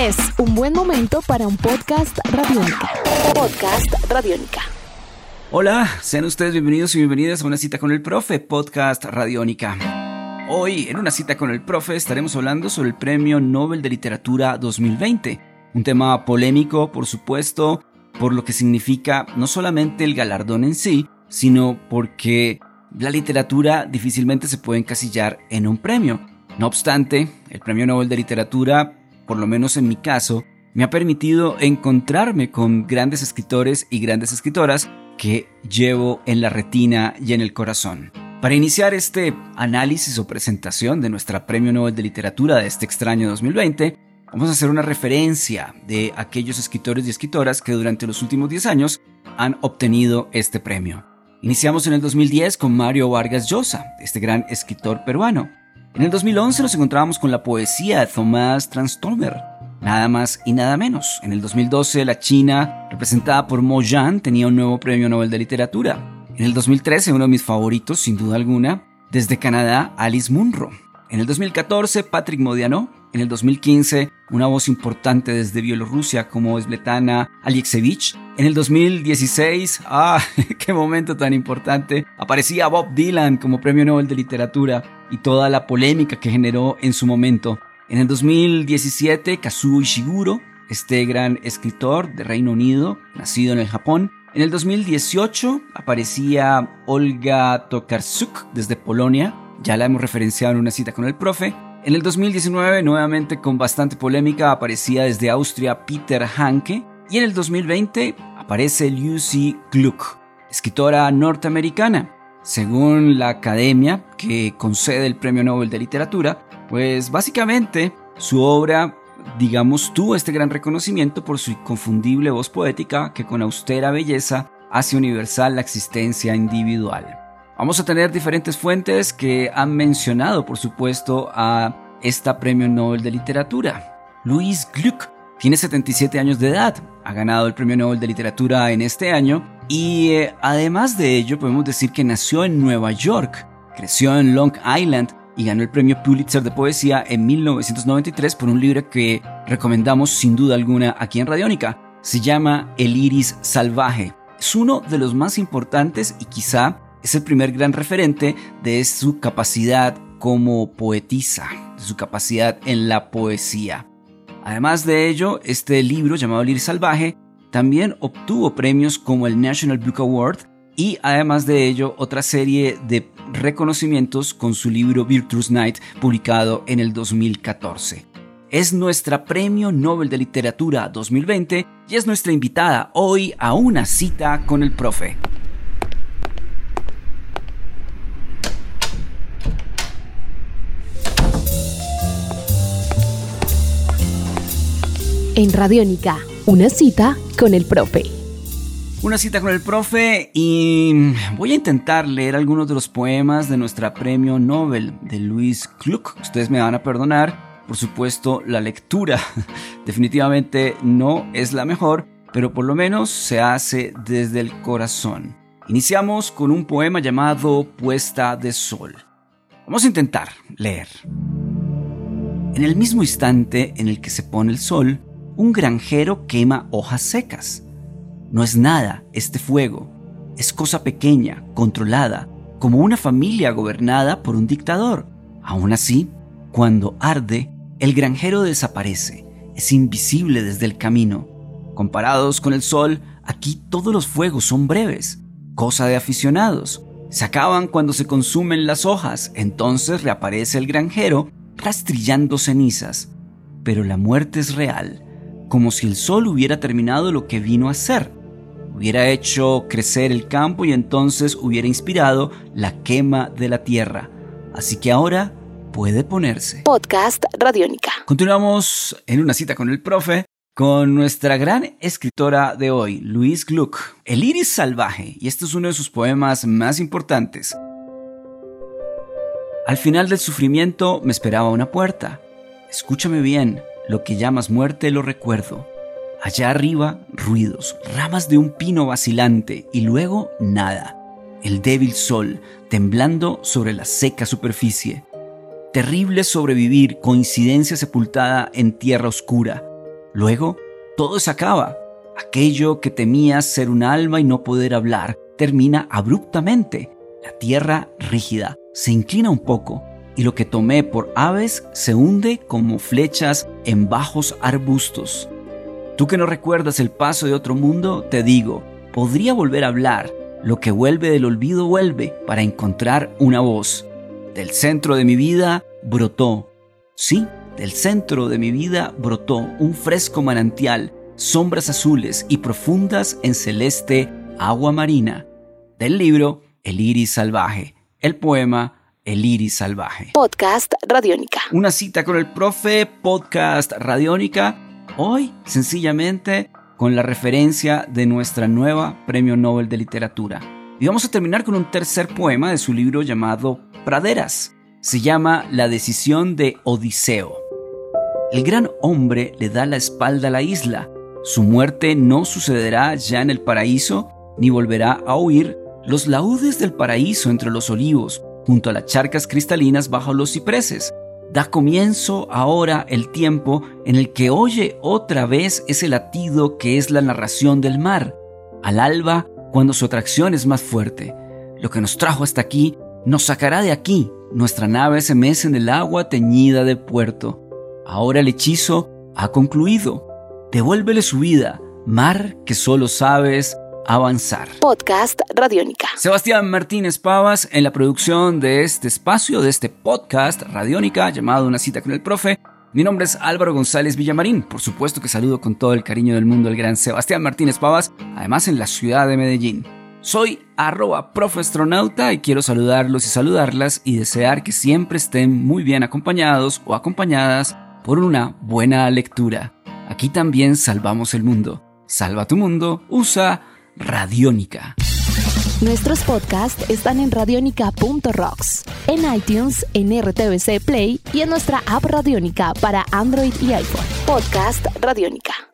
Es un buen momento para un podcast radiónica. Podcast radiónica. Hola, sean ustedes bienvenidos y bienvenidas a una cita con el profe, podcast radiónica. Hoy, en una cita con el profe, estaremos hablando sobre el Premio Nobel de Literatura 2020. Un tema polémico, por supuesto, por lo que significa no solamente el galardón en sí, sino porque la literatura difícilmente se puede encasillar en un premio. No obstante, el Premio Nobel de Literatura por lo menos en mi caso, me ha permitido encontrarme con grandes escritores y grandes escritoras que llevo en la retina y en el corazón. Para iniciar este análisis o presentación de nuestra Premio Nobel de Literatura de este extraño 2020, vamos a hacer una referencia de aquellos escritores y escritoras que durante los últimos 10 años han obtenido este premio. Iniciamos en el 2010 con Mario Vargas Llosa, este gran escritor peruano. En el 2011 nos encontrábamos con la poesía de Thomas Transtomer, nada más y nada menos. En el 2012 la China, representada por Mo Yan, tenía un nuevo premio Nobel de Literatura. En el 2013 uno de mis favoritos, sin duda alguna, desde Canadá, Alice Munro. En el 2014 Patrick Modiano. En el 2015 una voz importante desde Bielorrusia como Svetana Alexievich. En el 2016, ah, qué momento tan importante, aparecía Bob Dylan como Premio Nobel de Literatura y toda la polémica que generó en su momento. En el 2017, Kazuo Ishiguro, este gran escritor de Reino Unido, nacido en el Japón. En el 2018 aparecía Olga Tokarczuk desde Polonia, ya la hemos referenciado en una cita con el profe. En el 2019, nuevamente con bastante polémica, aparecía desde Austria Peter Hanke. Y en el 2020 aparece Lucy Gluck, escritora norteamericana. Según la academia que concede el Premio Nobel de Literatura, pues básicamente su obra, digamos, tuvo este gran reconocimiento por su inconfundible voz poética que con austera belleza hace universal la existencia individual. Vamos a tener diferentes fuentes que han mencionado, por supuesto, a esta Premio Nobel de Literatura. Louis Gluck tiene 77 años de edad, ha ganado el Premio Nobel de Literatura en este año y eh, además de ello podemos decir que nació en Nueva York, creció en Long Island y ganó el Premio Pulitzer de Poesía en 1993 por un libro que recomendamos sin duda alguna aquí en Radiónica. Se llama El Iris Salvaje. Es uno de los más importantes y quizá es el primer gran referente de su capacidad como poetisa, de su capacidad en la poesía. Además de ello, este libro llamado El Salvaje también obtuvo premios como el National Book Award y además de ello otra serie de reconocimientos con su libro Virtuous Night publicado en el 2014. Es nuestra Premio Nobel de Literatura 2020 y es nuestra invitada hoy a una cita con el profe. En Radiónica, una cita con el profe. Una cita con el profe y voy a intentar leer algunos de los poemas de nuestra premio Nobel de Luis Gluck. Ustedes me van a perdonar, por supuesto, la lectura definitivamente no es la mejor, pero por lo menos se hace desde el corazón. Iniciamos con un poema llamado Puesta de Sol. Vamos a intentar leer. En el mismo instante en el que se pone el sol, un granjero quema hojas secas. No es nada este fuego, es cosa pequeña, controlada, como una familia gobernada por un dictador. Aún así, cuando arde, el granjero desaparece, es invisible desde el camino. Comparados con el sol, aquí todos los fuegos son breves, cosa de aficionados. Se acaban cuando se consumen las hojas, entonces reaparece el granjero rastrillando cenizas. Pero la muerte es real, como si el sol hubiera terminado lo que vino a hacer. Hubiera hecho crecer el campo y entonces hubiera inspirado la quema de la tierra. Así que ahora puede ponerse. Podcast Radiónica. Continuamos en una cita con el profe con nuestra gran escritora de hoy, Luis Gluck, El iris salvaje, y este es uno de sus poemas más importantes. Al final del sufrimiento me esperaba una puerta. Escúchame bien, lo que llamas muerte lo recuerdo. Allá arriba, ruidos, ramas de un pino vacilante y luego nada. El débil sol temblando sobre la seca superficie. Terrible sobrevivir, coincidencia sepultada en tierra oscura. Luego, todo se acaba. Aquello que temías ser un alma y no poder hablar termina abruptamente. La tierra rígida se inclina un poco y lo que tomé por aves se hunde como flechas en bajos arbustos. Tú que no recuerdas el paso de otro mundo, te digo, podría volver a hablar. Lo que vuelve del olvido vuelve para encontrar una voz. Del centro de mi vida brotó. Sí, del centro de mi vida brotó un fresco manantial, sombras azules y profundas en celeste agua marina. Del libro El iris salvaje. El poema el iris salvaje. Podcast Radiónica. Una cita con el profe, podcast Radiónica. Hoy, sencillamente, con la referencia de nuestra nueva Premio Nobel de Literatura. Y vamos a terminar con un tercer poema de su libro llamado Praderas. Se llama La decisión de Odiseo. El gran hombre le da la espalda a la isla. Su muerte no sucederá ya en el paraíso, ni volverá a oír los laudes del paraíso entre los olivos, junto a las charcas cristalinas bajo los cipreses. Da comienzo ahora el tiempo en el que oye otra vez ese latido que es la narración del mar. Al alba, cuando su atracción es más fuerte. Lo que nos trajo hasta aquí nos sacará de aquí. Nuestra nave se mece en el agua teñida de puerto. Ahora el hechizo ha concluido. Devuélvele su vida, mar que solo sabes avanzar. Podcast Radiónica. Sebastián Martínez Pavas en la producción de este espacio, de este podcast Radiónica llamado Una cita con el profe. Mi nombre es Álvaro González Villamarín. Por supuesto que saludo con todo el cariño del mundo al gran Sebastián Martínez Pavas, además en la ciudad de Medellín. Soy arroba profestronauta y quiero saludarlos y saludarlas y desear que siempre estén muy bien acompañados o acompañadas por una buena lectura. Aquí también salvamos el mundo. Salva tu mundo, usa Radiónica. Nuestros podcasts están en radionica.rocks, en iTunes, en RTVC Play y en nuestra app Radiónica para Android y iPhone. Podcast Radiónica.